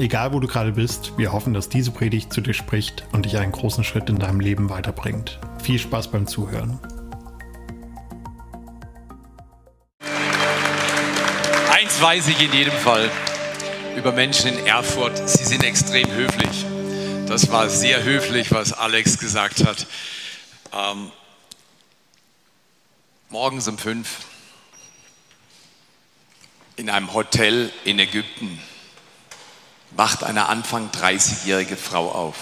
Egal wo du gerade bist, wir hoffen, dass diese Predigt zu dir spricht und dich einen großen Schritt in deinem Leben weiterbringt. Viel Spaß beim Zuhören. Eins weiß ich in jedem Fall über Menschen in Erfurt, sie sind extrem höflich. Das war sehr höflich, was Alex gesagt hat. Ähm, morgens um fünf in einem Hotel in Ägypten wacht eine Anfang 30-jährige Frau auf.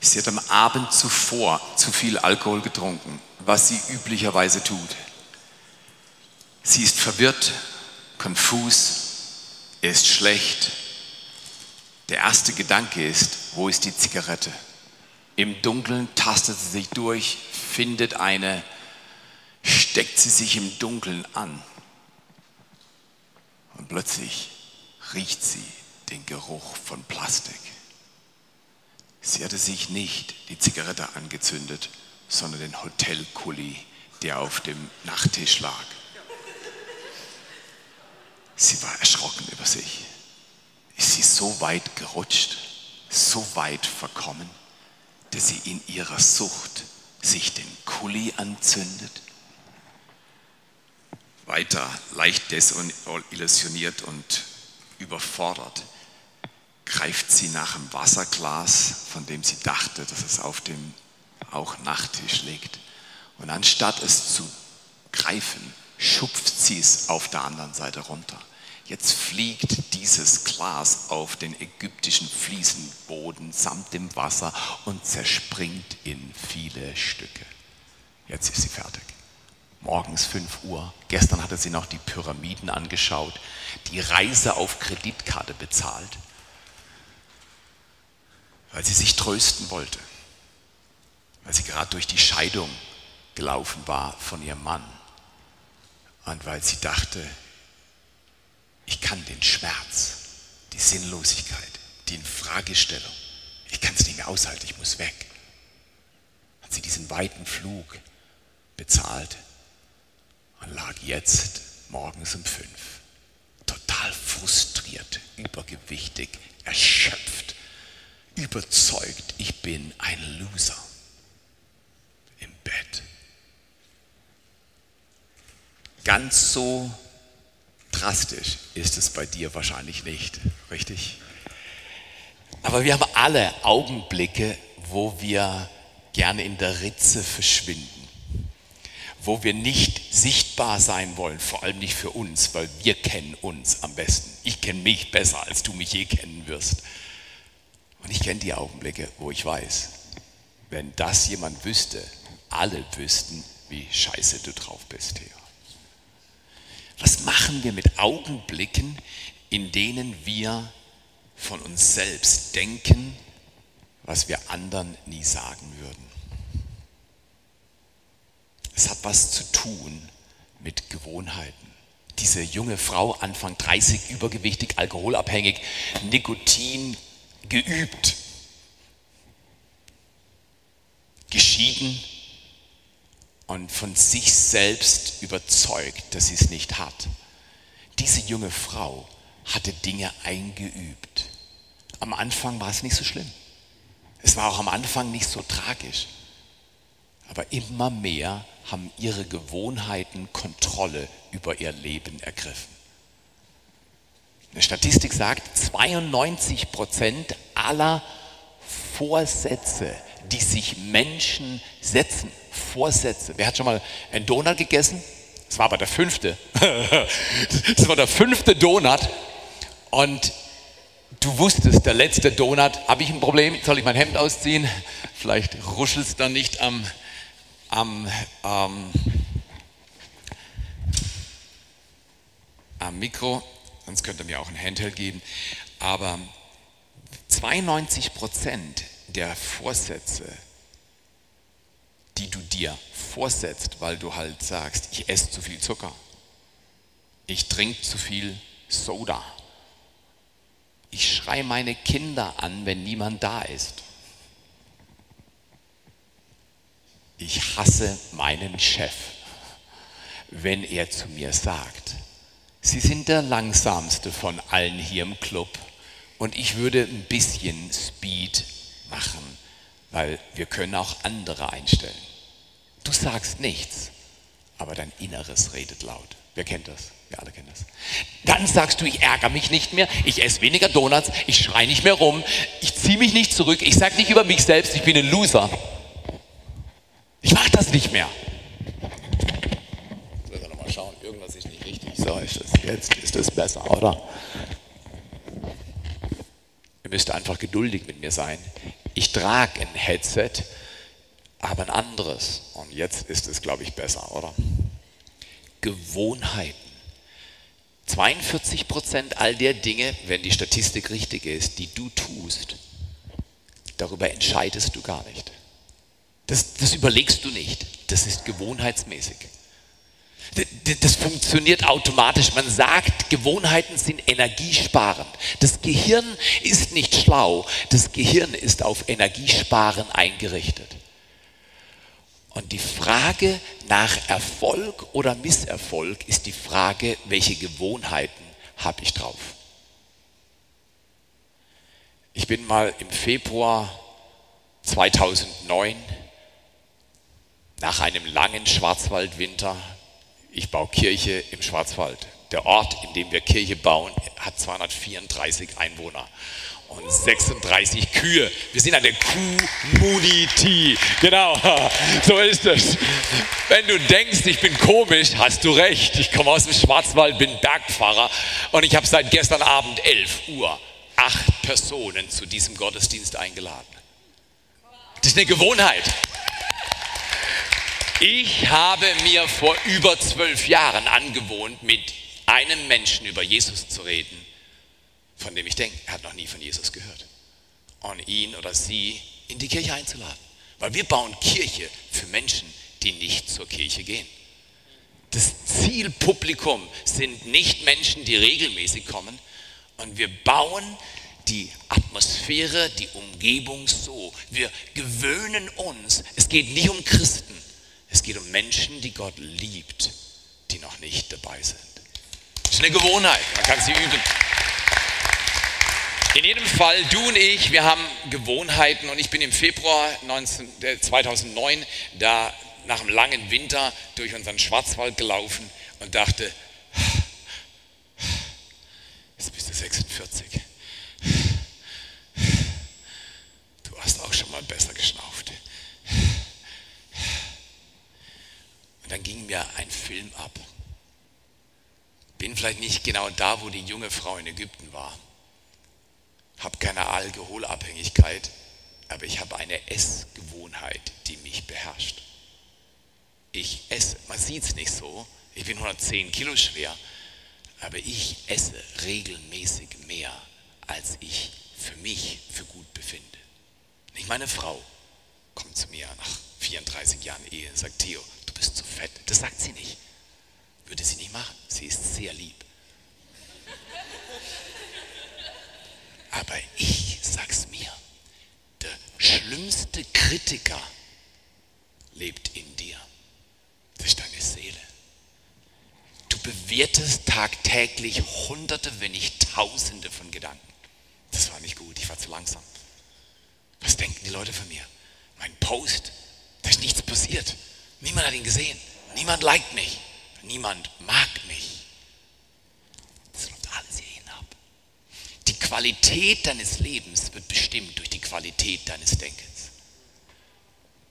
Sie hat am Abend zuvor zu viel Alkohol getrunken, was sie üblicherweise tut. Sie ist verwirrt, konfus, ist schlecht. Der erste Gedanke ist, wo ist die Zigarette? Im Dunkeln tastet sie sich durch, findet eine, steckt sie sich im Dunkeln an. Und plötzlich riecht sie den Geruch von Plastik. Sie hatte sich nicht die Zigarette angezündet, sondern den Hotelkuli, der auf dem Nachttisch lag. Sie war erschrocken über sich. Ist sie so weit gerutscht, so weit verkommen, dass sie in ihrer Sucht sich den Kuli anzündet? Weiter leicht desillusioniert und überfordert greift sie nach einem Wasserglas, von dem sie dachte, dass es auf dem auch Nachttisch liegt. Und anstatt es zu greifen, schupft sie es auf der anderen Seite runter. Jetzt fliegt dieses Glas auf den ägyptischen Fliesenboden samt dem Wasser und zerspringt in viele Stücke. Jetzt ist sie fertig. Morgens 5 Uhr. Gestern hatte sie noch die Pyramiden angeschaut, die Reise auf Kreditkarte bezahlt weil sie sich trösten wollte, weil sie gerade durch die Scheidung gelaufen war von ihrem Mann. Und weil sie dachte, ich kann den Schmerz, die Sinnlosigkeit, die Infragestellung, ich kann es nicht mehr aushalten, ich muss weg. Hat sie diesen weiten Flug bezahlt und lag jetzt morgens um fünf, total frustriert, übergewichtig, erschöpft, überzeugt, ich bin ein Loser im Bett. Ganz so drastisch ist es bei dir wahrscheinlich nicht, richtig? Aber wir haben alle Augenblicke, wo wir gerne in der Ritze verschwinden, wo wir nicht sichtbar sein wollen, vor allem nicht für uns, weil wir kennen uns am besten. Ich kenne mich besser, als du mich je kennen wirst. Und ich kenne die Augenblicke, wo ich weiß, wenn das jemand wüsste, alle wüssten, wie scheiße du drauf bist, Theo. Was machen wir mit Augenblicken, in denen wir von uns selbst denken, was wir anderen nie sagen würden? Es hat was zu tun mit Gewohnheiten. Diese junge Frau, Anfang 30, übergewichtig, alkoholabhängig, Nikotin, geübt, geschieden und von sich selbst überzeugt, dass sie es nicht hat. Diese junge Frau hatte Dinge eingeübt. Am Anfang war es nicht so schlimm. Es war auch am Anfang nicht so tragisch. Aber immer mehr haben ihre Gewohnheiten Kontrolle über ihr Leben ergriffen. Eine Statistik sagt, 92 Prozent aller Vorsätze, die sich Menschen setzen, Vorsätze. Wer hat schon mal einen Donut gegessen? Das war aber der fünfte. Das war der fünfte Donut. Und du wusstest, der letzte Donut, habe ich ein Problem? Soll ich mein Hemd ausziehen? Vielleicht ruschelt es dann nicht am, am, ähm, am Mikro sonst könnt ihr mir auch ein Handheld geben. Aber 92 Prozent der Vorsätze die du dir vorsetzt, weil du halt sagst, ich esse zu viel Zucker, ich trinke zu viel Soda, ich schreie meine Kinder an, wenn niemand da ist. Ich hasse meinen Chef, wenn er zu mir sagt, Sie sind der langsamste von allen hier im Club und ich würde ein bisschen Speed machen, weil wir können auch andere einstellen. Du sagst nichts, aber dein Inneres redet laut. Wer kennt das? Wir alle kennen das. Dann sagst du, ich ärgere mich nicht mehr, ich esse weniger Donuts, ich schreie nicht mehr rum, ich ziehe mich nicht zurück, ich sage nicht über mich selbst, ich bin ein Loser. Ich mache das nicht mehr. Jetzt wir nochmal schauen, irgendwas ist nicht richtig. So, ist das, jetzt ist das besser, oder? Ihr müsst einfach geduldig mit mir sein. Ich trage ein Headset, aber ein anderes. Und jetzt ist es, glaube ich, besser, oder? Gewohnheiten. 42 Prozent all der Dinge, wenn die Statistik richtig ist, die du tust, darüber entscheidest du gar nicht. Das, das überlegst du nicht. Das ist gewohnheitsmäßig. Das funktioniert automatisch. Man sagt, Gewohnheiten sind energiesparend. Das Gehirn ist nicht schlau. Das Gehirn ist auf Energiesparen eingerichtet. Und die Frage nach Erfolg oder Misserfolg ist die Frage, welche Gewohnheiten habe ich drauf. Ich bin mal im Februar 2009 nach einem langen Schwarzwaldwinter, ich baue Kirche im Schwarzwald. Der Ort, in dem wir Kirche bauen, hat 234 Einwohner und 36 Kühe. Wir sind eine Community. Genau, so ist es. Wenn du denkst, ich bin komisch, hast du recht. Ich komme aus dem Schwarzwald, bin Bergfahrer und ich habe seit gestern Abend 11 Uhr acht Personen zu diesem Gottesdienst eingeladen. Das ist eine Gewohnheit. Ich habe mir vor über zwölf Jahren angewohnt, mit einem Menschen über Jesus zu reden, von dem ich denke, er hat noch nie von Jesus gehört. Und ihn oder sie in die Kirche einzuladen. Weil wir bauen Kirche für Menschen, die nicht zur Kirche gehen. Das Zielpublikum sind nicht Menschen, die regelmäßig kommen. Und wir bauen die Atmosphäre, die Umgebung so. Wir gewöhnen uns. Es geht nicht um Christen. Es geht um Menschen, die Gott liebt, die noch nicht dabei sind. Das ist eine Gewohnheit, man kann sie üben. In jedem Fall, du und ich, wir haben Gewohnheiten und ich bin im Februar 19, 2009 da nach einem langen Winter durch unseren Schwarzwald gelaufen und dachte, jetzt bist du 46. Du hast auch schon mal besser geschnauft. Und dann ging mir ein Film ab. Bin vielleicht nicht genau da, wo die junge Frau in Ägypten war. Habe keine Alkoholabhängigkeit, aber ich habe eine Essgewohnheit, die mich beherrscht. Ich esse, man sieht es nicht so, ich bin 110 Kilo schwer, aber ich esse regelmäßig mehr, als ich für mich für gut befinde. Nicht meine Frau kommt zu mir nach 34 Jahren Ehe und sagt, Theo, bist zu fett. Das sagt sie nicht. Würde sie nicht machen. Sie ist sehr lieb. Aber ich sag's mir. Der schlimmste Kritiker lebt in dir. Das ist deine Seele. Du bewertest tagtäglich Hunderte, wenn nicht Tausende von Gedanken. Das war nicht gut, ich war zu langsam. Was denken die Leute von mir? Mein Post, da ist nichts passiert. Niemand hat ihn gesehen. Niemand liked mich. Niemand mag mich. Das läuft alles hier hinab. Die Qualität deines Lebens wird bestimmt durch die Qualität deines Denkens.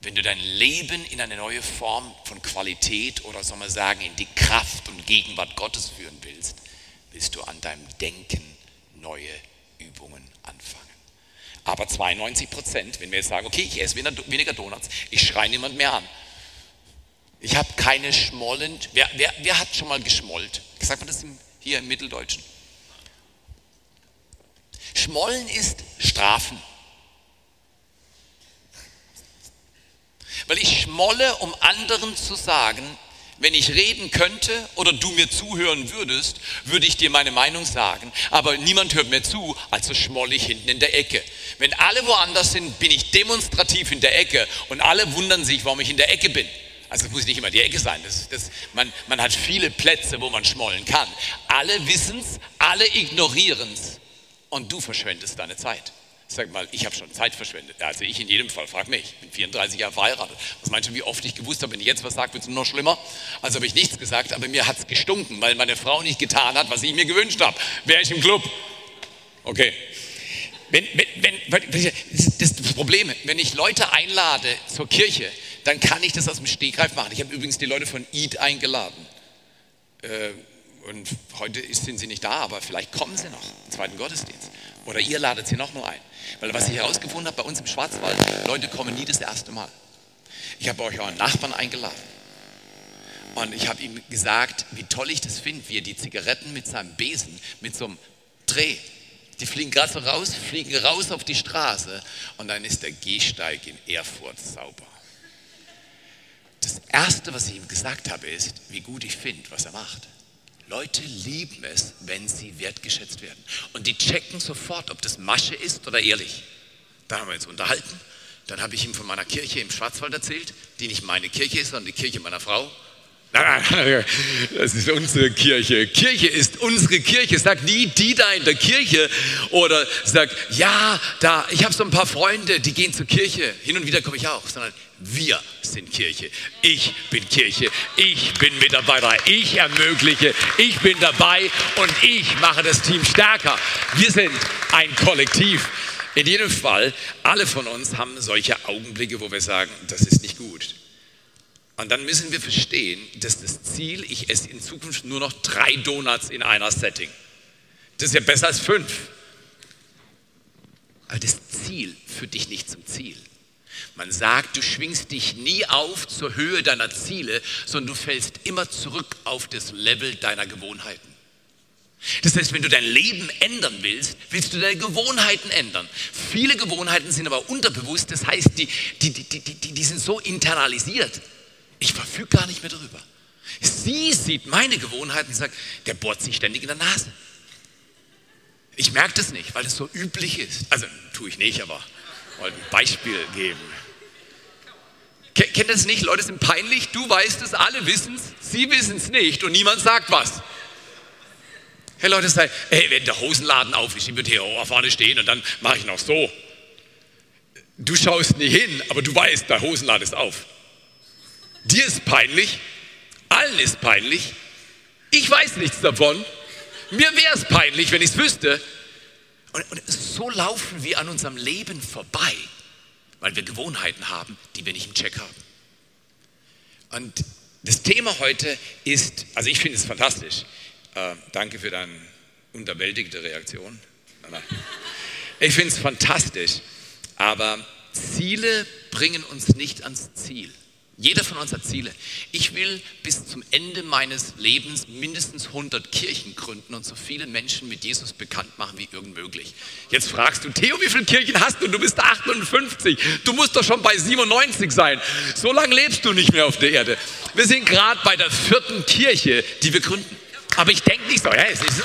Wenn du dein Leben in eine neue Form von Qualität oder soll man sagen, in die Kraft und Gegenwart Gottes führen willst, willst du an deinem Denken neue Übungen anfangen. Aber 92 Prozent, wenn wir jetzt sagen, okay, ich esse weniger Donuts, ich schreie niemand mehr an, ich habe keine Schmollen. Wer, wer, wer, hat schon mal geschmollt? Sagt man das hier im Mitteldeutschen? Schmollen ist Strafen. Weil ich schmolle, um anderen zu sagen, wenn ich reden könnte oder du mir zuhören würdest, würde ich dir meine Meinung sagen. Aber niemand hört mir zu, also schmoll ich hinten in der Ecke. Wenn alle woanders sind, bin ich demonstrativ in der Ecke und alle wundern sich, warum ich in der Ecke bin. Also es muss nicht immer die Ecke sein. Das, das, man, man hat viele Plätze, wo man schmollen kann. Alle wissen es, alle ignorieren es und du verschwendest deine Zeit. Sag mal, ich habe schon Zeit verschwendet. Also ich in jedem Fall, frag mich. Ich bin 34 Jahre verheiratet. Was meinst du, wie oft ich gewusst habe, wenn ich jetzt was sage, wird es noch schlimmer? Also habe ich nichts gesagt, aber mir hat es gestunken, weil meine Frau nicht getan hat, was ich mir gewünscht habe. Wäre ich im Club. Okay. Wenn, wenn, wenn, das, das Problem, wenn ich Leute einlade zur Kirche, dann kann ich das aus dem Stegreif machen. Ich habe übrigens die Leute von Eid eingeladen. Äh, und heute sind sie nicht da, aber vielleicht kommen sie noch im zweiten Gottesdienst. Oder ihr ladet sie noch nur ein. Weil was ich herausgefunden habe bei uns im Schwarzwald, Leute kommen nie das erste Mal. Ich habe euch euren Nachbarn eingeladen. Und ich habe ihm gesagt, wie toll ich das finde, wie er die Zigaretten mit seinem Besen, mit so einem Dreh, die fliegen gerade so raus, fliegen raus auf die Straße und dann ist der Gehsteig in Erfurt sauber. Das Erste, was ich ihm gesagt habe, ist, wie gut ich finde, was er macht. Leute lieben es, wenn sie wertgeschätzt werden. Und die checken sofort, ob das Masche ist oder ehrlich. Da haben wir uns unterhalten. Dann habe ich ihm von meiner Kirche im Schwarzwald erzählt, die nicht meine Kirche ist, sondern die Kirche meiner Frau. Das ist unsere Kirche. Kirche ist unsere Kirche. Sag nie die da in der Kirche oder sag, ja, da, ich habe so ein paar Freunde, die gehen zur Kirche. Hin und wieder komme ich auch, sondern wir sind Kirche. Ich bin Kirche. Ich bin Mitarbeiter. Ich ermögliche. Ich bin dabei und ich mache das Team stärker. Wir sind ein Kollektiv. In jedem Fall, alle von uns haben solche Augenblicke, wo wir sagen, das ist nicht gut. Und dann müssen wir verstehen, dass das Ziel, ich esse in Zukunft nur noch drei Donuts in einer Setting. Das ist ja besser als fünf. Aber das Ziel führt dich nicht zum Ziel. Man sagt, du schwingst dich nie auf zur Höhe deiner Ziele, sondern du fällst immer zurück auf das Level deiner Gewohnheiten. Das heißt, wenn du dein Leben ändern willst, willst du deine Gewohnheiten ändern. Viele Gewohnheiten sind aber unterbewusst, das heißt, die, die, die, die, die, die sind so internalisiert. Ich verfüge gar nicht mehr darüber. Sie sieht meine Gewohnheiten und sagt, der bohrt sich ständig in der Nase. Ich merke das nicht, weil es so üblich ist. Also tue ich nicht, aber wollte ein Beispiel geben. Kennt ihr das nicht? Leute sind peinlich, du weißt es, alle wissen es, sie wissen es nicht und niemand sagt was. Hey Leute, sagen, hey, wenn der Hosenladen auf ist, ich würde hier vorne stehen und dann mache ich noch so. Du schaust nie hin, aber du weißt, der Hosenladen ist auf. Dir ist peinlich, allen ist peinlich, ich weiß nichts davon. Mir wäre es peinlich, wenn ich es wüsste. Und, und so laufen wir an unserem Leben vorbei, weil wir Gewohnheiten haben, die wir nicht im Check haben. Und das Thema heute ist, also ich finde es fantastisch. Äh, danke für deine unterwältigende Reaktion. Ich finde es fantastisch, aber Ziele bringen uns nicht ans Ziel. Jeder von uns hat Ziele. Ich will bis zum Ende meines Lebens mindestens 100 Kirchen gründen und so viele Menschen mit Jesus bekannt machen wie irgend möglich. Jetzt fragst du, Theo, wie viele Kirchen hast du? Du bist 58. Du musst doch schon bei 97 sein. So lange lebst du nicht mehr auf der Erde. Wir sind gerade bei der vierten Kirche, die wir gründen. Aber ich denke nicht so. Ja, ist so.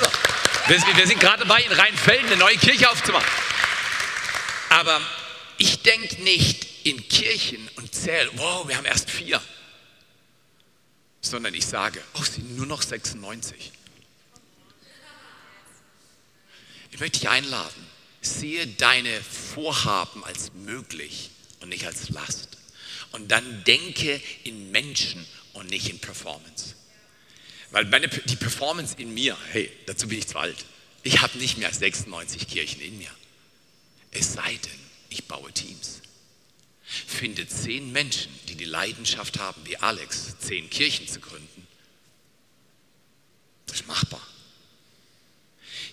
Wir sind gerade dabei, in Rheinfelden eine neue Kirche aufzumachen. Aber ich denke nicht in Kirchen und zähle, wow, wir haben erst vier. Sondern ich sage, oh, es sind nur noch 96. Ich möchte dich einladen, sehe deine Vorhaben als möglich und nicht als Last. Und dann denke in Menschen und nicht in Performance. Weil meine, die Performance in mir, hey, dazu bin ich zu alt. Ich habe nicht mehr 96 Kirchen in mir. Es sei denn, ich baue Teams. Finde zehn Menschen, die die Leidenschaft haben, wie Alex, zehn Kirchen zu gründen. Das ist machbar.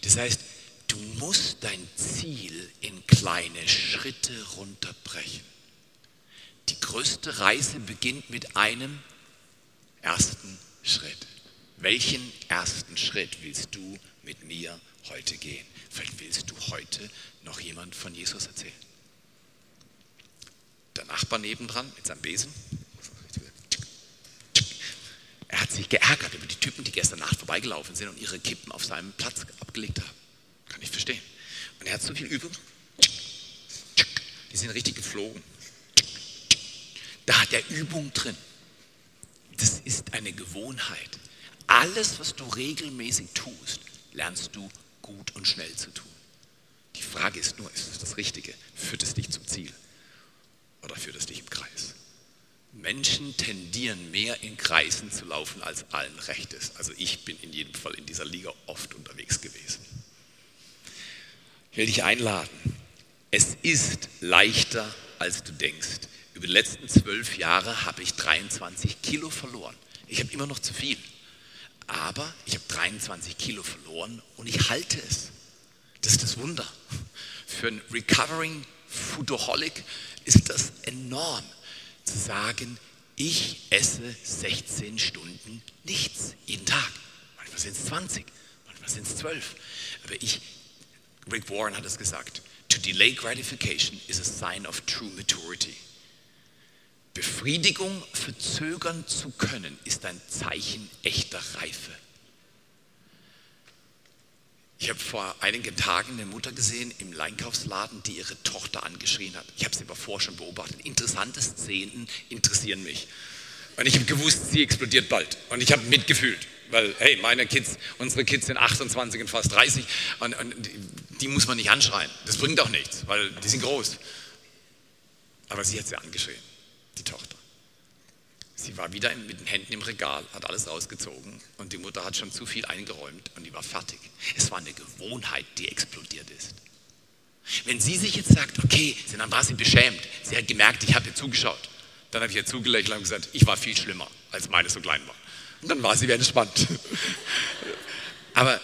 Das heißt, du musst dein Ziel in kleine Schritte runterbrechen. Die größte Reise beginnt mit einem ersten Schritt. Welchen ersten Schritt willst du mit mir heute gehen? Vielleicht willst du heute noch jemand von Jesus erzählen der Nachbar nebendran mit seinem Besen. er hat sich geärgert über die Typen, die gestern Nacht vorbeigelaufen sind und ihre Kippen auf seinem Platz abgelegt haben. Kann ich verstehen. Und er hat so viel Übung. Die sind richtig geflogen. Da hat er Übung drin. Das ist eine Gewohnheit. Alles, was du regelmäßig tust, lernst du gut und schnell zu tun. Die Frage ist nur, ist es das Richtige? Führt es dich zum Ziel oder führt es dich im Kreis? Menschen tendieren mehr in Kreisen zu laufen, als allen recht ist. Also ich bin in jedem Fall in dieser Liga oft unterwegs gewesen. Ich will dich einladen. Es ist leichter, als du denkst. Über die letzten zwölf Jahre habe ich 23 Kilo verloren. Ich habe immer noch zu viel. Aber ich habe 23 Kilo verloren und ich halte es. Das ist das Wunder. Für einen Recovering Foodaholic ist das enorm zu sagen, ich esse 16 Stunden nichts jeden Tag. Manchmal sind es 20, manchmal sind es 12. Aber ich, Rick Warren hat es gesagt, to delay gratification is a sign of true maturity. Befriedigung verzögern zu können, ist ein Zeichen echter Reife. Ich habe vor einigen Tagen eine Mutter gesehen im Einkaufsladen, die ihre Tochter angeschrien hat. Ich habe sie aber vorher schon beobachtet. Interessante Szenen interessieren mich. Und ich habe gewusst, sie explodiert bald. Und ich habe mitgefühlt. Weil, hey, meine Kids, unsere Kids sind 28 und fast 30 und, und die muss man nicht anschreien. Das bringt auch nichts, weil die sind groß. Aber sie hat sie angeschrien, die Tochter. Sie war wieder mit den Händen im Regal, hat alles rausgezogen und die Mutter hat schon zu viel eingeräumt und die war fertig. Es war eine Gewohnheit, die explodiert ist. Wenn sie sich jetzt sagt, okay, dann war sie beschämt, sie hat gemerkt, ich habe ihr zugeschaut, dann habe ich ihr zugelächelt und gesagt, ich war viel schlimmer, als meine so klein war. Und dann war sie wieder entspannt. Aber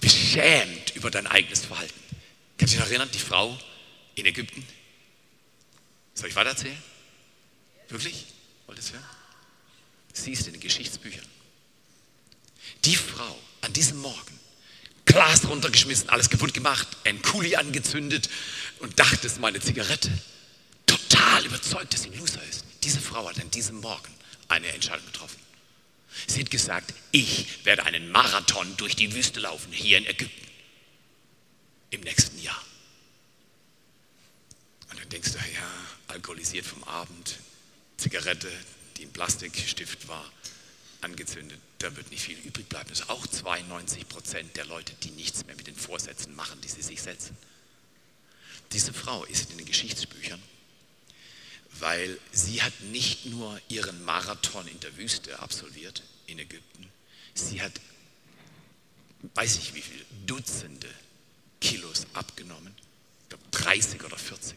beschämt über dein eigenes Verhalten. Kannst du dich noch erinnern, die Frau in Ägypten? Soll ich weitererzählen? Wirklich? Wollt ihr es hören? Siehst in den Geschichtsbüchern. Die Frau an diesem Morgen, Glas runtergeschmissen, alles kaputt gemacht, ein Kuli angezündet und dachte, es ist meine Zigarette. Total überzeugt, dass sie ein Loser ist. Diese Frau hat an diesem Morgen eine Entscheidung getroffen. Sie hat gesagt, ich werde einen Marathon durch die Wüste laufen, hier in Ägypten, im nächsten Jahr. Und dann denkst du, ja, alkoholisiert vom Abend, Zigarette, die im Plastikstift war, angezündet. Da wird nicht viel übrig bleiben. Das ist auch 92 Prozent der Leute, die nichts mehr mit den Vorsätzen machen, die sie sich setzen. Diese Frau ist in den Geschichtsbüchern, weil sie hat nicht nur ihren Marathon in der Wüste absolviert, in Ägypten, sie hat, weiß ich wie viele, Dutzende Kilos abgenommen, ich glaube 30 oder 40.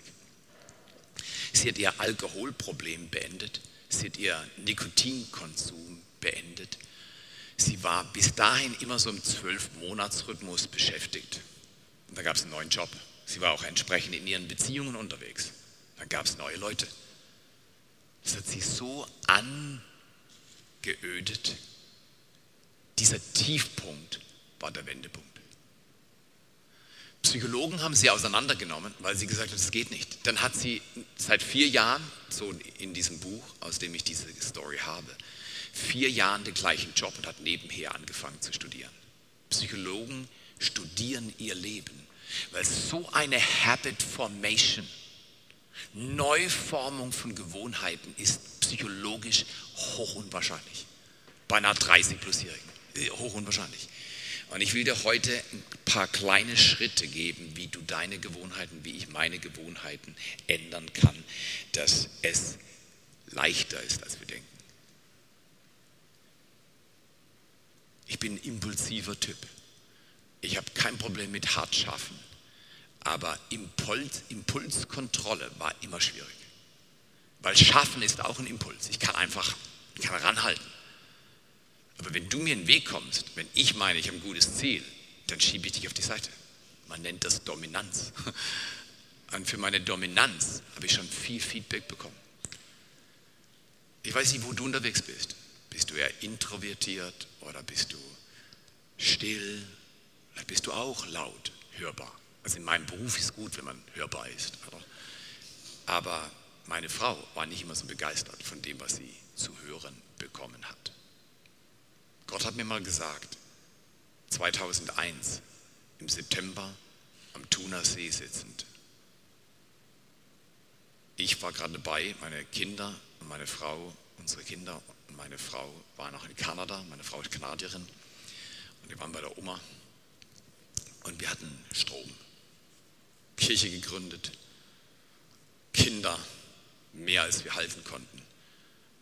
Sie hat ihr Alkoholproblem beendet Sie hat ihren Nikotinkonsum beendet. Sie war bis dahin immer so im Zwölf-Monats-Rhythmus beschäftigt. Und da gab es einen neuen Job. Sie war auch entsprechend in ihren Beziehungen unterwegs. Dann gab es neue Leute. Das hat sie so angeödet. Dieser Tiefpunkt war der Wendepunkt. Psychologen haben sie auseinandergenommen, weil sie gesagt haben, das geht nicht. Dann hat sie seit vier Jahren, so in diesem Buch, aus dem ich diese Story habe, vier Jahren den gleichen Job und hat nebenher angefangen zu studieren. Psychologen studieren ihr Leben, weil so eine Habit Formation, Neuformung von Gewohnheiten ist psychologisch hoch unwahrscheinlich. Bei einer 30 plusjährigen, äh, hoch unwahrscheinlich. Und ich will dir heute ein paar kleine Schritte geben, wie du deine Gewohnheiten, wie ich meine Gewohnheiten ändern kann, dass es leichter ist, als wir denken. Ich bin ein impulsiver Typ. Ich habe kein Problem mit hart schaffen. Aber Impuls, Impulskontrolle war immer schwierig. Weil schaffen ist auch ein Impuls. Ich kann einfach, ich kann ranhalten. Aber wenn du mir in den Weg kommst, wenn ich meine, ich habe ein gutes Ziel, dann schiebe ich dich auf die Seite. Man nennt das Dominanz. Und für meine Dominanz habe ich schon viel Feedback bekommen. Ich weiß nicht, wo du unterwegs bist. Bist du eher introvertiert oder bist du still? Vielleicht bist du auch laut, hörbar. Also in meinem Beruf ist es gut, wenn man hörbar ist. Aber meine Frau war nicht immer so begeistert von dem, was sie zu hören bekommen hat. Gott hat mir mal gesagt, 2001 im September am Thunersee sitzend. Ich war gerade dabei, meine Kinder und meine Frau, unsere Kinder und meine Frau waren noch in Kanada, meine Frau ist Kanadierin und wir waren bei der Oma und wir hatten Strom, Kirche gegründet, Kinder, mehr als wir halten konnten.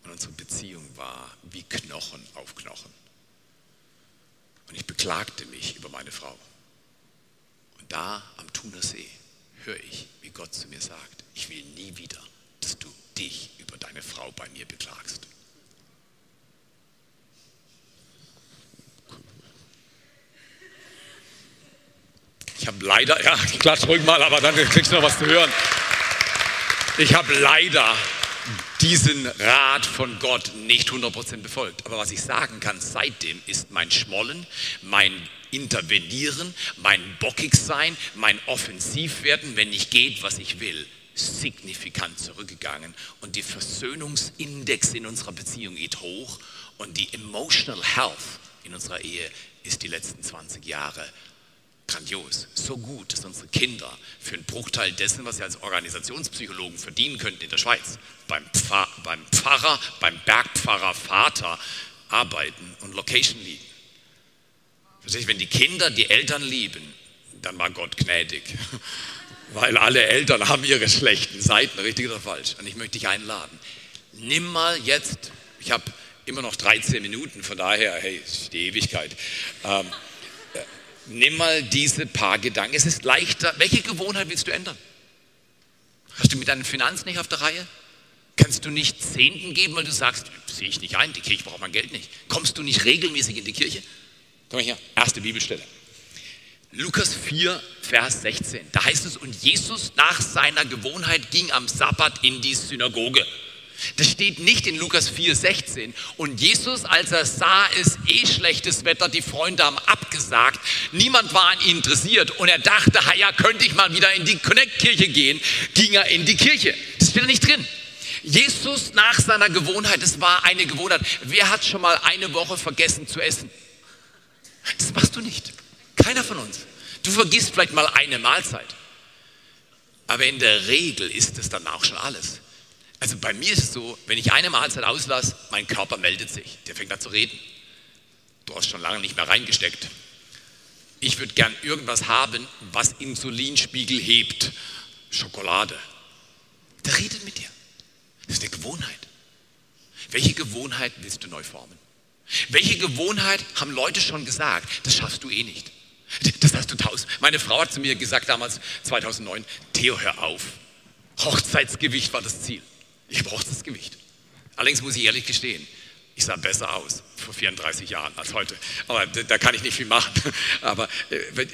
Und unsere Beziehung war wie Knochen auf Knochen. Und ich beklagte mich über meine Frau. Und da am Thunersee höre ich, wie Gott zu mir sagt, ich will nie wieder, dass du dich über deine Frau bei mir beklagst. Ich habe leider, ja, ich klatsch ruhig mal, aber dann kriegst du noch was zu hören. Ich habe leider diesen Rat von Gott nicht 100% befolgt. Aber was ich sagen kann seitdem ist mein Schmollen, mein Intervenieren, mein Bockigsein, mein Offensivwerden, wenn nicht geht, was ich will, signifikant zurückgegangen. Und die Versöhnungsindex in unserer Beziehung geht hoch und die Emotional Health in unserer Ehe ist die letzten 20 Jahre grandios, so gut, dass unsere Kinder für einen Bruchteil dessen, was sie als Organisationspsychologen verdienen könnten in der Schweiz, beim, Pfarr, beim Pfarrer, beim Bergpfarrer Vater arbeiten und Location. Verstehst Wenn die Kinder die Eltern lieben, dann war Gott gnädig. Weil alle Eltern haben ihre schlechten Seiten, richtig oder falsch. Und ich möchte dich einladen. Nimm mal jetzt, ich habe immer noch 13 Minuten, von daher, hey, die Ewigkeit. Ähm, nimm mal diese paar Gedanken. Es ist leichter. Welche Gewohnheit willst du ändern? Hast du mit deinen Finanzen nicht auf der Reihe? Kannst du nicht Zehnten geben, weil du sagst, sehe ich nicht ein, die Kirche braucht mein Geld nicht. Kommst du nicht regelmäßig in die Kirche? Komm mal her, erste Bibelstelle. Lukas 4, Vers 16. Da heißt es, und Jesus nach seiner Gewohnheit ging am Sabbat in die Synagoge. Das steht nicht in Lukas 4,16. Und Jesus, als er sah, es eh schlechtes Wetter, die Freunde haben abgesagt, niemand war an ihn interessiert und er dachte, ja, könnte ich mal wieder in die Connect-Kirche gehen, ging er in die Kirche. Das steht da nicht drin. Jesus nach seiner Gewohnheit, das war eine Gewohnheit. Wer hat schon mal eine Woche vergessen zu essen? Das machst du nicht. Keiner von uns. Du vergisst vielleicht mal eine Mahlzeit. Aber in der Regel ist es dann auch schon alles. Also bei mir ist es so, wenn ich eine Mahlzeit auslasse, mein Körper meldet sich. Der fängt an zu reden. Du hast schon lange nicht mehr reingesteckt. Ich würde gern irgendwas haben, was Insulinspiegel hebt. Schokolade. Der redet mit dir. Das ist eine Gewohnheit. Welche Gewohnheit willst du neu formen? Welche Gewohnheit haben Leute schon gesagt, das schaffst du eh nicht. Das hast du tausend. Meine Frau hat zu mir gesagt damals, 2009, Theo, hör auf. Hochzeitsgewicht war das Ziel. Ich brauchte das Gewicht. Allerdings muss ich ehrlich gestehen, ich sah besser aus vor 34 Jahren als heute. Aber da kann ich nicht viel machen. Aber äh,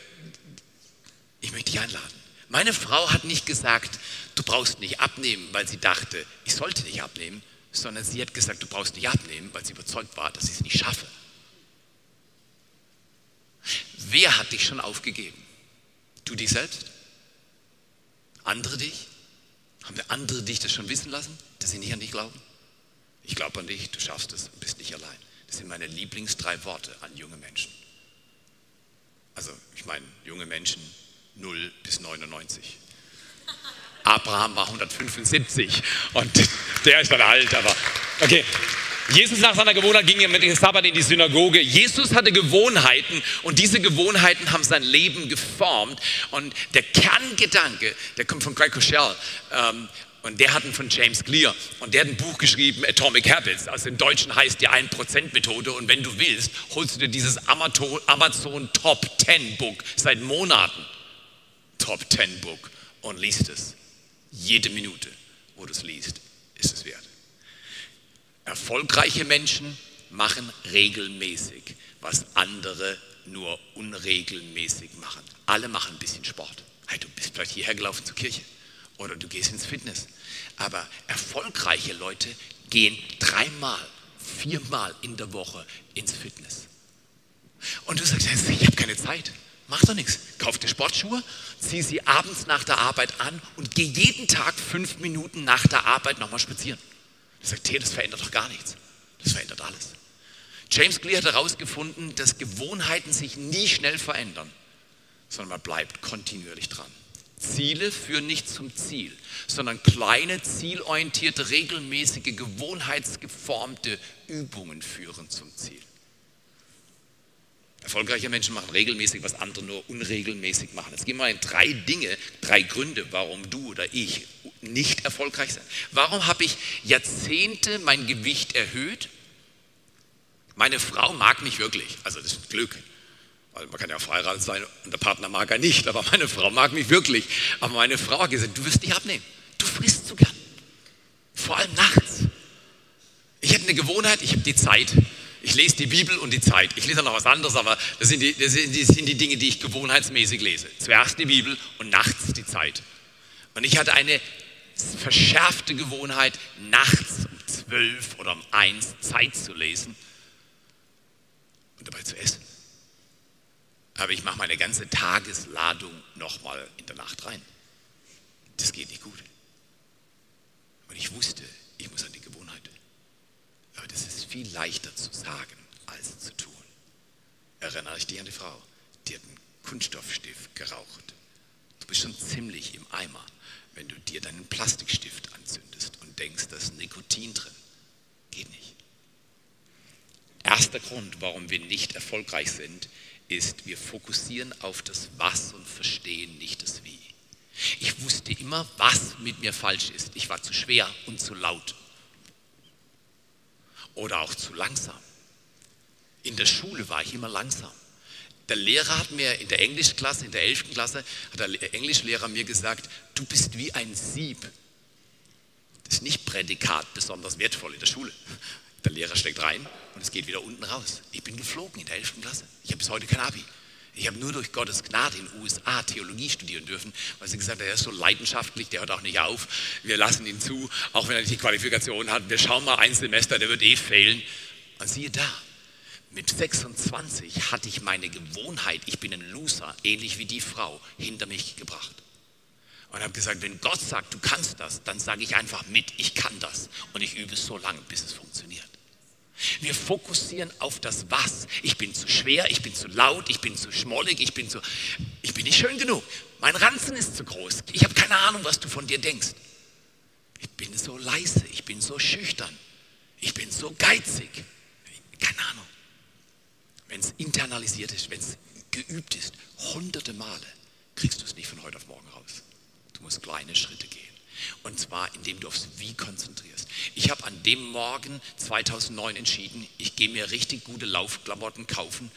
ich möchte dich einladen. Meine Frau hat nicht gesagt, du brauchst nicht abnehmen, weil sie dachte, ich sollte nicht abnehmen, sondern sie hat gesagt, du brauchst nicht abnehmen, weil sie überzeugt war, dass ich es nicht schaffe. Wer hat dich schon aufgegeben? Du dich selbst? Andere dich? Haben wir andere dich das schon wissen lassen, dass sie nicht an dich glauben? Ich glaube an dich, du schaffst es und bist nicht allein. Das sind meine Lieblingsdrei Worte an junge Menschen. Also, ich meine, junge Menschen 0 bis 99. Abraham war 175 und der ist dann alt, aber okay. Jesus nach seiner Gewohnheit ging er mit dem Sabbat in die Synagoge. Jesus hatte Gewohnheiten und diese Gewohnheiten haben sein Leben geformt. Und der Kerngedanke, der kommt von Greg Rochelle, ähm, und der hat einen von James Clear. Und der hat ein Buch geschrieben, Atomic Habits. Also im Deutschen heißt die 1%-Methode. Und wenn du willst, holst du dir dieses Amazon Top 10 Book seit Monaten. Top 10 Book und liest es. Jede Minute, wo du es liest, ist es wert. Erfolgreiche Menschen machen regelmäßig, was andere nur unregelmäßig machen. Alle machen ein bisschen Sport. Hey, du bist vielleicht hierher gelaufen zur Kirche oder du gehst ins Fitness. Aber erfolgreiche Leute gehen dreimal, viermal in der Woche ins Fitness. Und du sagst, ich habe keine Zeit. Mach doch nichts. Kauf dir Sportschuhe, zieh sie abends nach der Arbeit an und geh jeden Tag fünf Minuten nach der Arbeit nochmal spazieren. Er sagt, hey, das verändert doch gar nichts. Das verändert alles. James Clear hat herausgefunden, dass Gewohnheiten sich nie schnell verändern, sondern man bleibt kontinuierlich dran. Ziele führen nicht zum Ziel, sondern kleine, zielorientierte, regelmäßige, gewohnheitsgeformte Übungen führen zum Ziel. Erfolgreiche Menschen machen regelmäßig, was andere nur unregelmäßig machen. Jetzt gehen wir in drei Dinge, drei Gründe, warum du oder ich nicht erfolgreich sind. Warum habe ich Jahrzehnte mein Gewicht erhöht? Meine Frau mag mich wirklich, also das ist Glück. Weil man kann ja verheiratet sein und der Partner mag er nicht, aber meine Frau mag mich wirklich. Aber meine Frau hat gesagt, du wirst nicht abnehmen. Du frisst zu gern. Vor allem nachts. Ich hätte eine Gewohnheit, ich habe die Zeit. Ich lese die Bibel und die Zeit. Ich lese noch was anderes, aber das sind die, das sind die, das sind die Dinge, die ich gewohnheitsmäßig lese. Zuerst die Bibel und nachts die Zeit. Und ich hatte eine verschärfte Gewohnheit, nachts um zwölf oder um eins Zeit zu lesen und dabei zu essen. Aber ich mache meine ganze Tagesladung nochmal in der Nacht rein. Das geht nicht gut. Und ich wusste, ich muss an die Gewohnheit. Aber das ist viel leichter zu sagen, als zu tun. Erinnere ich dich an die Frau, die hat einen Kunststoffstift geraucht. Du bist schon ziemlich im Eimer, wenn du dir deinen Plastikstift anzündest und denkst, da ist Nikotin drin. Geht nicht. Erster Grund, warum wir nicht erfolgreich sind, ist, wir fokussieren auf das Was und verstehen nicht das Wie. Ich wusste immer, was mit mir falsch ist. Ich war zu schwer und zu laut. Oder auch zu langsam. In der Schule war ich immer langsam. Der Lehrer hat mir in der Englischklasse, in der 11. Klasse, hat der Englischlehrer mir gesagt, du bist wie ein Sieb. Das ist nicht Prädikat besonders wertvoll in der Schule. Der Lehrer steckt rein und es geht wieder unten raus. Ich bin geflogen in der 11. Klasse. Ich habe bis heute kein Abi. Ich habe nur durch Gottes Gnade in den USA Theologie studieren dürfen, weil sie gesagt haben, er ist so leidenschaftlich, der hört auch nicht auf. Wir lassen ihn zu, auch wenn er nicht die Qualifikation hat. Wir schauen mal ein Semester, der wird eh fehlen. Und siehe da, mit 26 hatte ich meine Gewohnheit, ich bin ein Loser, ähnlich wie die Frau, hinter mich gebracht. Und habe gesagt, wenn Gott sagt, du kannst das, dann sage ich einfach mit, ich kann das. Und ich übe es so lange, bis es funktioniert. Wir fokussieren auf das Was. Ich bin zu schwer, ich bin zu laut, ich bin zu schmollig, ich bin zu. Ich bin nicht schön genug. Mein Ranzen ist zu groß. Ich habe keine Ahnung, was du von dir denkst. Ich bin so leise, ich bin so schüchtern, ich bin so geizig. Keine Ahnung. Wenn es internalisiert ist, wenn es geübt ist, hunderte Male, kriegst du es nicht von heute auf morgen raus. Du musst kleine Schritte gehen. Und zwar, indem du aufs Wie konzentrierst. Ich habe an dem Morgen 2009 entschieden, ich gehe mir richtig gute Laufklamotten kaufen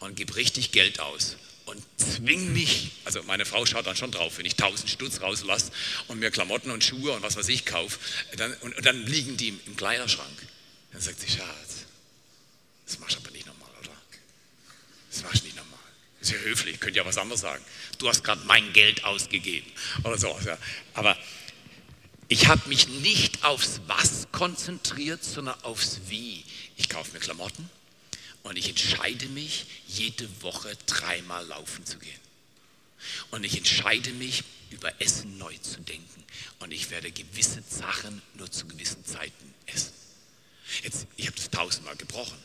und gebe richtig Geld aus und zwing mich, also meine Frau schaut dann schon drauf, wenn ich 1000 Stutz rauslasse und mir Klamotten und Schuhe und was weiß ich kaufe, dann, und, und, dann liegen die im, im Kleiderschrank. Dann sagt sie, Schatz, das machst du aber nicht normal, oder? Das machst du nicht. Das ist ja höflich, könnt ja was anderes sagen. Du hast gerade mein Geld ausgegeben oder so. Ja. Aber ich habe mich nicht aufs Was konzentriert, sondern aufs Wie. Ich kaufe mir Klamotten und ich entscheide mich, jede Woche dreimal laufen zu gehen. Und ich entscheide mich, über Essen neu zu denken. Und ich werde gewisse Sachen nur zu gewissen Zeiten essen. Jetzt, ich habe das tausendmal gebrochen,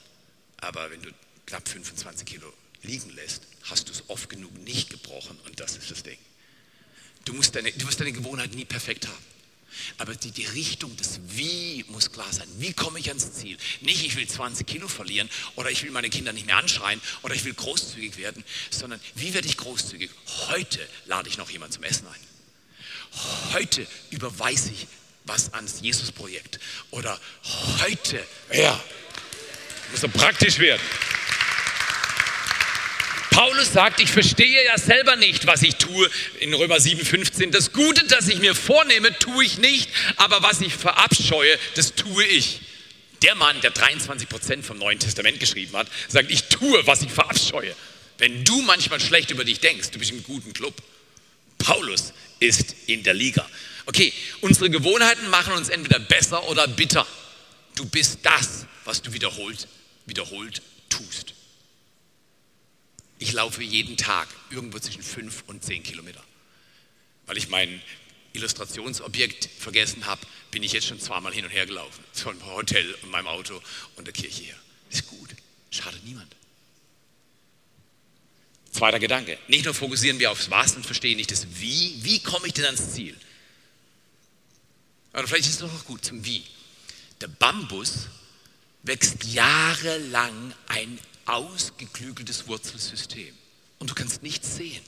aber wenn du knapp 25 Kilo liegen lässt, hast du es oft genug nicht gebrochen und das ist das Ding. Du, musst deine, du wirst deine Gewohnheit nie perfekt haben. Aber die, die Richtung des Wie muss klar sein. Wie komme ich ans Ziel? Nicht, ich will 20 Kilo verlieren oder ich will meine Kinder nicht mehr anschreien oder ich will großzügig werden, sondern wie werde ich großzügig? Heute lade ich noch jemand zum Essen ein. Heute überweise ich was ans Jesus-Projekt. Oder heute, ja, muss so praktisch werden. Paulus sagt, ich verstehe ja selber nicht, was ich tue in Römer 7,15. Das Gute, das ich mir vornehme, tue ich nicht, aber was ich verabscheue, das tue ich. Der Mann, der 23 Prozent vom Neuen Testament geschrieben hat, sagt, ich tue, was ich verabscheue. Wenn du manchmal schlecht über dich denkst, du bist im guten Club. Paulus ist in der Liga. Okay, unsere Gewohnheiten machen uns entweder besser oder bitter. Du bist das, was du wiederholt, wiederholt tust. Ich laufe jeden Tag irgendwo zwischen fünf und zehn Kilometer. Weil ich mein Illustrationsobjekt vergessen habe, bin ich jetzt schon zweimal hin und her gelaufen. Von Hotel und meinem Auto und der Kirche her. Ist gut. Schadet niemand. Zweiter Gedanke. Nicht nur fokussieren wir aufs Was und verstehen nicht das Wie. Wie komme ich denn ans Ziel? Aber vielleicht ist es doch auch gut zum Wie. Der Bambus wächst jahrelang ein ausgeklügeltes Wurzelsystem. Und du kannst nichts sehen.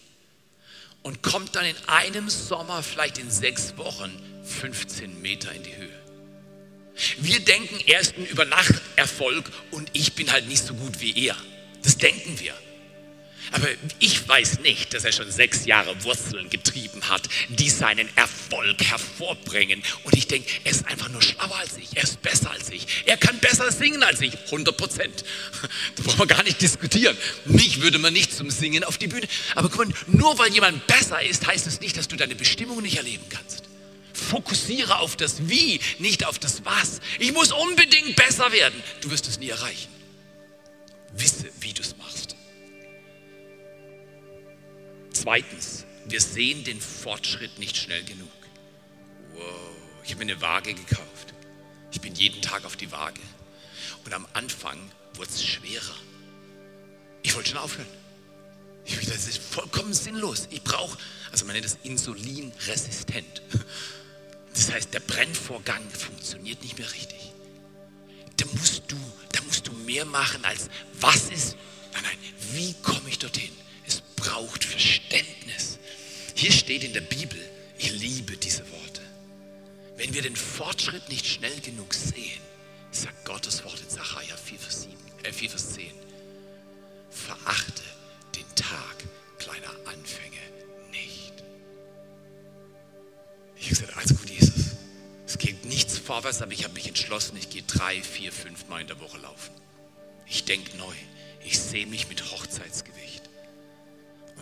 Und kommt dann in einem Sommer, vielleicht in sechs Wochen, 15 Meter in die Höhe. Wir denken erst über Nacherfolg und ich bin halt nicht so gut wie er. Das denken wir. Aber ich weiß nicht, dass er schon sechs Jahre Wurzeln getrieben hat, die seinen Erfolg hervorbringen. Und ich denke, er ist einfach nur schlauer als ich. Er ist besser als ich. Er kann besser singen als ich. 100 Prozent. Da brauchen wir gar nicht diskutieren. Mich würde man nicht zum Singen auf die Bühne. Aber guck mal, nur weil jemand besser ist, heißt es nicht, dass du deine Bestimmung nicht erleben kannst. Fokussiere auf das Wie, nicht auf das Was. Ich muss unbedingt besser werden. Du wirst es nie erreichen. Wisse, wie du es machst. Zweitens, wir sehen den Fortschritt nicht schnell genug. Wow, ich habe mir eine Waage gekauft. Ich bin jeden Tag auf die Waage. Und am Anfang wurde es schwerer. Ich wollte schon aufhören. Ich habe das ist vollkommen sinnlos. Ich brauche, also man nennt das insulinresistent. Das heißt, der Brennvorgang funktioniert nicht mehr richtig. Da musst du, da musst du mehr machen als was ist, nein, nein, wie komme ich dorthin? Braucht Verständnis. Hier steht in der Bibel, ich liebe diese Worte. Wenn wir den Fortschritt nicht schnell genug sehen, sagt Gottes Wort in Sacharja 4, Vers, 7, äh 4, Vers 10, verachte den Tag kleiner Anfänge nicht. Ich habe gesagt, alles gut, Jesus. Es geht nichts vorwärts, aber ich habe mich entschlossen, ich gehe drei, vier, fünf Mal in der Woche laufen. Ich denke neu. Ich sehe mich mit Hochzeitsgewicht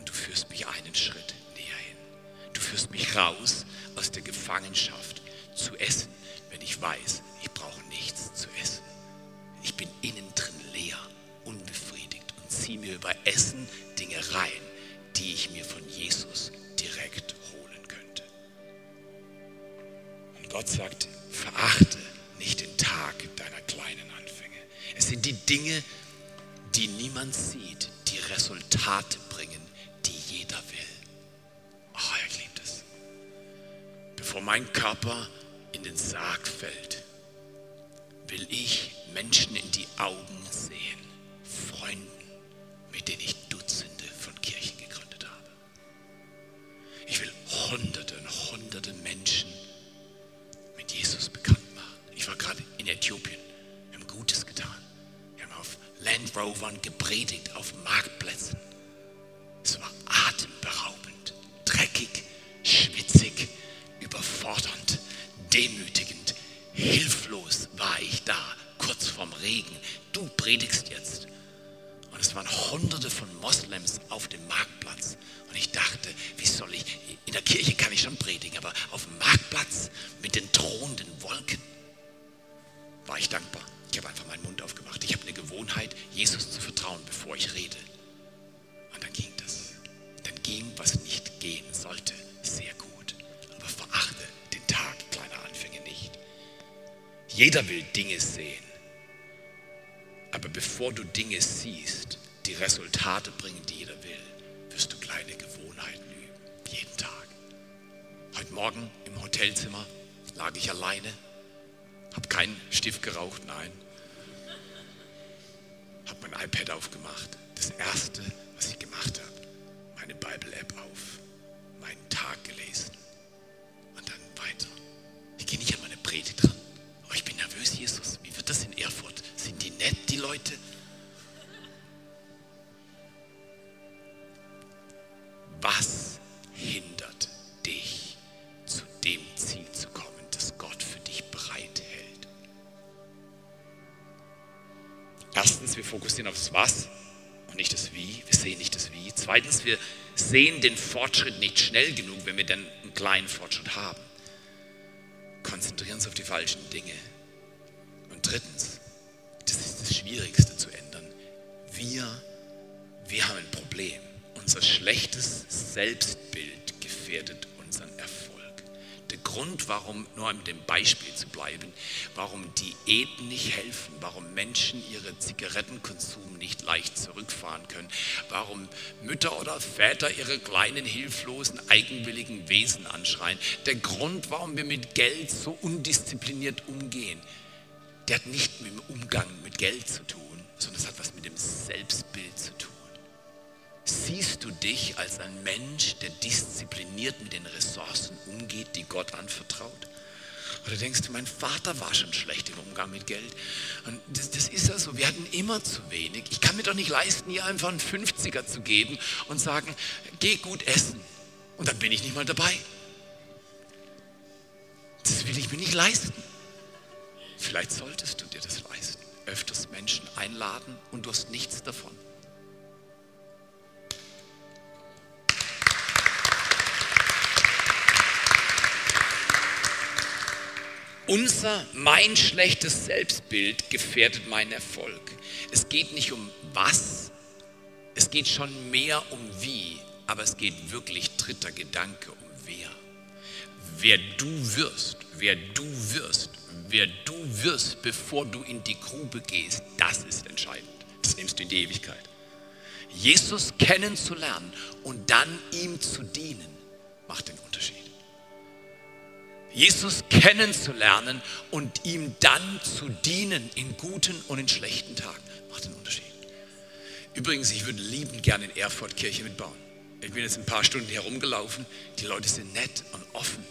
du führst mich einen Schritt näher hin. Du führst mich raus aus der Gefangenschaft zu essen, wenn ich weiß, ich brauche nichts zu essen. Ich bin innen drin leer, unbefriedigt und ziehe mir über Essen Dinge rein, die ich mir von Jesus direkt holen könnte. Und Gott sagt, verachte nicht den Tag deiner kleinen Anfänge. Es sind die Dinge, die niemand sieht, die Resultate bringen, Bevor mein Körper in den Sarg fällt, will ich Menschen in die Augen sehen, Freunden, mit denen ich Hotelzimmer lag ich alleine, habe keinen Stift geraucht, nein. Habe mein iPad aufgemacht. Das erste, Was und nicht das Wie. Wir sehen nicht das Wie. Zweitens, wir sehen den Fortschritt nicht schnell genug, wenn wir dann einen kleinen Fortschritt haben. Konzentrieren uns auf die falschen Dinge. Und drittens, das ist das Schwierigste zu ändern. Wir, wir haben ein Problem. Unser schlechtes Selbstbild Warum, nur um dem Beispiel zu bleiben, warum Diäten nicht helfen, warum Menschen ihre Zigarettenkonsum nicht leicht zurückfahren können, warum Mütter oder Väter ihre kleinen, hilflosen, eigenwilligen Wesen anschreien. Der Grund, warum wir mit Geld so undiszipliniert umgehen, der hat nicht mit dem Umgang mit Geld zu tun, sondern es hat was mit dem Selbstbild zu tun. Siehst du dich als ein Mensch, der diszipliniert mit den Ressourcen umgeht, die Gott anvertraut? Oder denkst du, mein Vater war schon schlecht im Umgang mit Geld? Und das, das ist ja so, wir hatten immer zu wenig. Ich kann mir doch nicht leisten, ihr einfach einen 50er zu geben und sagen, geh gut essen. Und dann bin ich nicht mal dabei. Das will ich mir nicht leisten. Vielleicht solltest du dir das leisten. Öfters Menschen einladen und du hast nichts davon. Unser, mein schlechtes Selbstbild gefährdet meinen Erfolg. Es geht nicht um was, es geht schon mehr um wie, aber es geht wirklich dritter Gedanke um wer. Wer du wirst, wer du wirst, wer du wirst, bevor du in die Grube gehst, das ist entscheidend. Das nimmst du in die Ewigkeit. Jesus kennenzulernen und dann ihm zu dienen, macht den Unterschied. Jesus kennenzulernen und ihm dann zu dienen in guten und in schlechten Tagen, macht den Unterschied. Übrigens, ich würde liebend gerne in Erfurt Kirche mitbauen. Ich bin jetzt ein paar Stunden herumgelaufen. Die Leute sind nett und offen.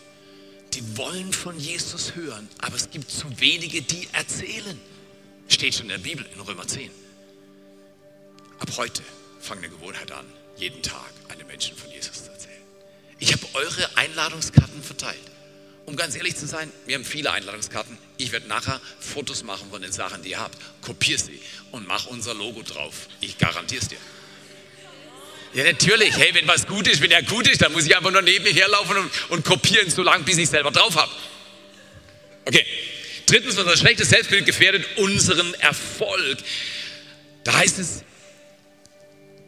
Die wollen von Jesus hören, aber es gibt zu wenige, die erzählen. Steht schon in der Bibel in Römer 10. Ab heute fange eine Gewohnheit an, jeden Tag einem Menschen von Jesus zu erzählen. Ich habe eure Einladungskarten verteilt. Um ganz ehrlich zu sein, wir haben viele Einladungskarten. Ich werde nachher Fotos machen von den Sachen, die ihr habt. Kopier sie und mach unser Logo drauf. Ich garantiere es dir. Ja, natürlich. Hey, wenn was gut ist, wenn er gut ist, dann muss ich einfach nur neben mir herlaufen und, und kopieren, so lange, bis ich selber drauf habe. Okay. Drittens, unser schlechtes Selbstbild gefährdet unseren Erfolg. Da heißt es,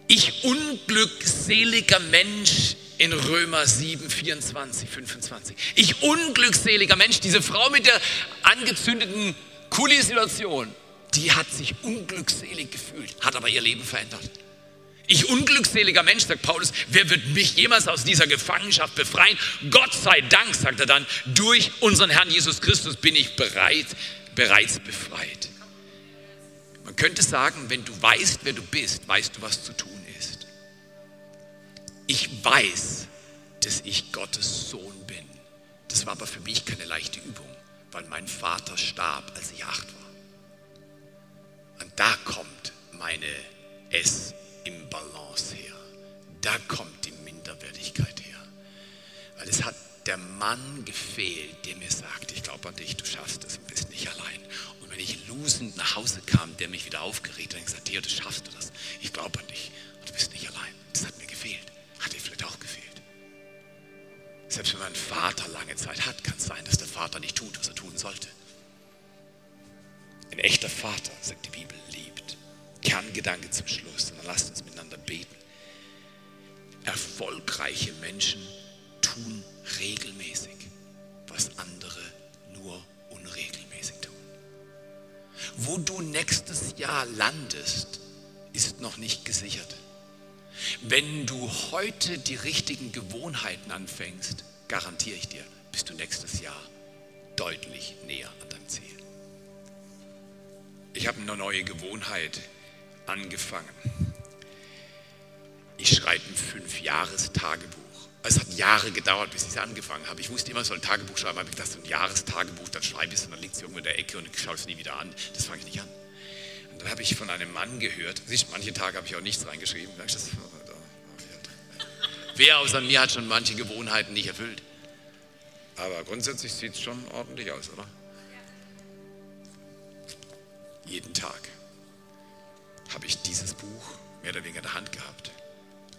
ich unglückseliger Mensch in Römer 7, 24, 25. Ich unglückseliger Mensch, diese Frau mit der angezündeten Kuli-Situation, die hat sich unglückselig gefühlt, hat aber ihr Leben verändert. Ich unglückseliger Mensch, sagt Paulus, wer wird mich jemals aus dieser Gefangenschaft befreien? Gott sei Dank, sagt er dann, durch unseren Herrn Jesus Christus bin ich bereit, bereits befreit. Man könnte sagen, wenn du weißt, wer du bist, weißt du, was zu tun. Ich weiß, dass ich Gottes Sohn bin. Das war aber für mich keine leichte Übung, weil mein Vater starb, als ich acht war. Und da kommt meine S im Balance her. Da kommt die Minderwertigkeit her. Weil es hat der Mann gefehlt, der mir sagt, ich glaube an dich, du schaffst es und bist nicht allein. Und wenn ich losend nach Hause kam, der mich wieder aufgeregt hat und gesagt, Theo, du schaffst du das. Ich glaube an dich und du bist nicht allein. Selbst wenn mein Vater lange Zeit hat, kann es sein, dass der Vater nicht tut, was er tun sollte. Ein echter Vater, sagt die Bibel, liebt. Kerngedanke zum Schluss, und dann lasst uns miteinander beten. Erfolgreiche Menschen tun regelmäßig, was andere nur unregelmäßig tun. Wo du nächstes Jahr landest, ist noch nicht gesichert. Wenn du heute die richtigen Gewohnheiten anfängst, garantiere ich dir, bist du nächstes Jahr deutlich näher an deinem Ziel. Ich habe eine neue Gewohnheit angefangen. Ich schreibe ein Fünf-Jahres-Tagebuch. Es hat Jahre gedauert, bis ich es angefangen habe. Ich wusste immer, ich soll ein Tagebuch schreiben, aber ich dachte, so ein Jahrestagebuch, dann schreibe ich es und dann liegt es irgendwo in der Ecke und ich schaue es nie wieder an. Das fange ich nicht an. Dann habe ich von einem Mann gehört, siehst, manche Tage habe ich auch nichts reingeschrieben. Wer außer mir hat schon manche Gewohnheiten nicht erfüllt? Aber grundsätzlich sieht es schon ordentlich aus, oder? Jeden Tag habe ich dieses Buch mehr oder weniger in der Hand gehabt.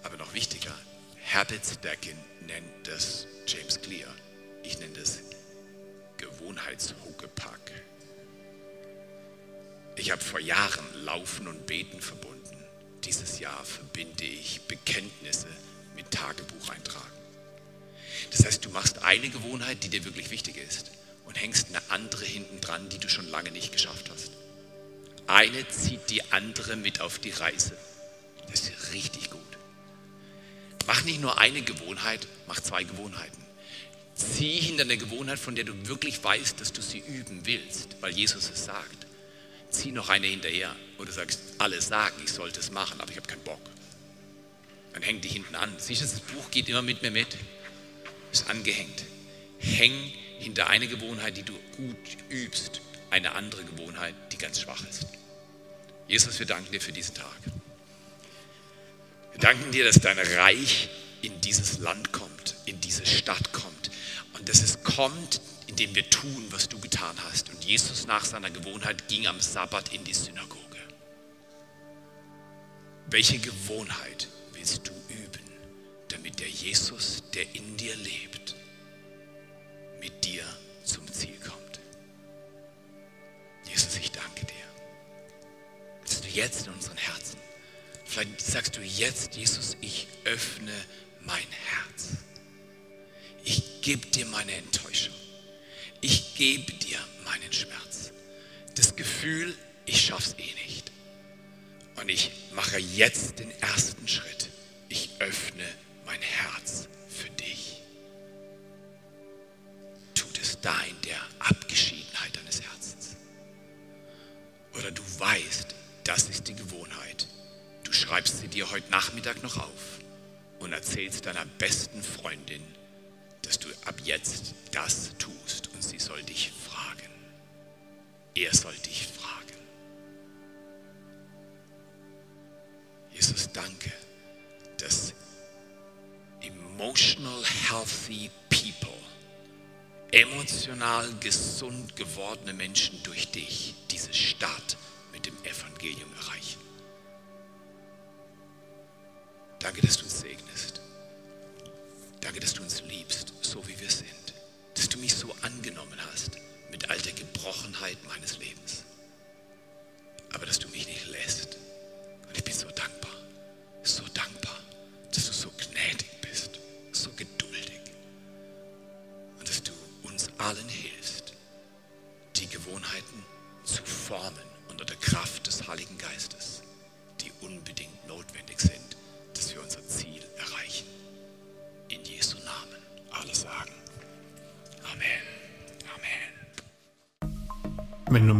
Aber noch wichtiger, Herbert Stackin nennt das James Clear. Ich nenne das Gewohnheitshuckepack. Ich habe vor Jahren Laufen und Beten verbunden. Dieses Jahr verbinde ich Bekenntnisse mit Tagebucheintragen. Das heißt, du machst eine Gewohnheit, die dir wirklich wichtig ist und hängst eine andere hinten dran, die du schon lange nicht geschafft hast. Eine zieht die andere mit auf die Reise. Das ist richtig gut. Mach nicht nur eine Gewohnheit, mach zwei Gewohnheiten. Zieh hinter eine Gewohnheit, von der du wirklich weißt, dass du sie üben willst, weil Jesus es sagt. Zieh noch eine hinterher, du sagst, alle sagen, ich sollte es machen, aber ich habe keinen Bock. Dann häng dich hinten an. Siehst du, das Buch geht immer mit mir mit. Ist angehängt. Häng hinter eine Gewohnheit, die du gut übst, eine andere Gewohnheit, die ganz schwach ist. Jesus, wir danken dir für diesen Tag. Wir danken dir, dass dein Reich in dieses Land kommt, in diese Stadt kommt und dass es kommt, indem wir tun, was du getan hast. Und Jesus nach seiner Gewohnheit ging am Sabbat in die Synagoge. Welche Gewohnheit willst du üben, damit der Jesus, der in dir lebt, mit dir zum Ziel kommt? Jesus, ich danke dir, dass du jetzt in unseren Herzen Vielleicht sagst du jetzt, Jesus, ich öffne mein Herz. Ich gebe dir meine Enttäuschung. Ich gebe dir meinen Schmerz. Das Gefühl, ich schaff's eh nicht. Und ich mache jetzt den ersten Schritt. Ich öffne mein Herz für dich. Tut es da in der Abgeschiedenheit deines Herzens. Oder du weißt, das ist die Gewohnheit schreibst sie dir heute Nachmittag noch auf und erzählst deiner besten Freundin, dass du ab jetzt das tust soll dich fragen. Er soll dich fragen. Jesus, danke, dass emotional healthy people, emotional gesund gewordene Menschen durch dich diese Stadt mit dem Evangelium erreichen. Danke, dass du uns segnest. Danke, dass du uns liebst, so wie wir sind. Dass du mich so angenommen hast mit all der Gebrochenheit meines Lebens. Aber dass du mich nicht lässt. Und ich bin so dankbar, so dankbar,